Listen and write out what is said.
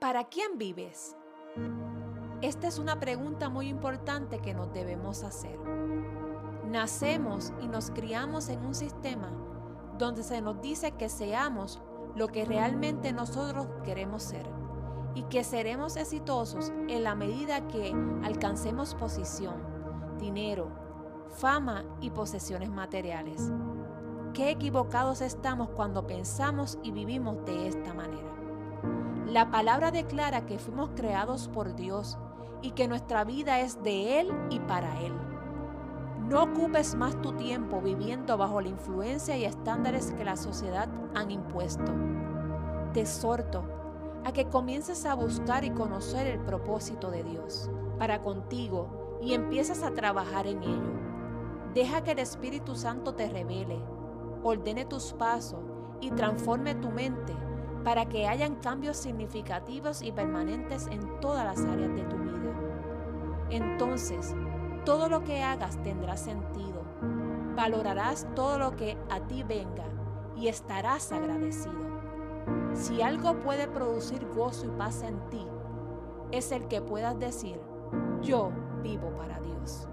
¿Para quién vives? Esta es una pregunta muy importante que nos debemos hacer. Nacemos y nos criamos en un sistema donde se nos dice que seamos lo que realmente nosotros queremos ser y que seremos exitosos en la medida que alcancemos posición, dinero, fama y posesiones materiales. Qué equivocados estamos cuando pensamos y vivimos de esta manera. La palabra declara que fuimos creados por Dios y que nuestra vida es de Él y para Él. No ocupes más tu tiempo viviendo bajo la influencia y estándares que la sociedad han impuesto. Te exhorto a que comiences a buscar y conocer el propósito de Dios para contigo y empieces a trabajar en ello. Deja que el Espíritu Santo te revele, ordene tus pasos y transforme tu mente para que hayan cambios significativos y permanentes en todas las áreas de tu vida. Entonces, todo lo que hagas tendrá sentido. Valorarás todo lo que a ti venga y estarás agradecido. Si algo puede producir gozo y paz en ti, es el que puedas decir, yo vivo para Dios.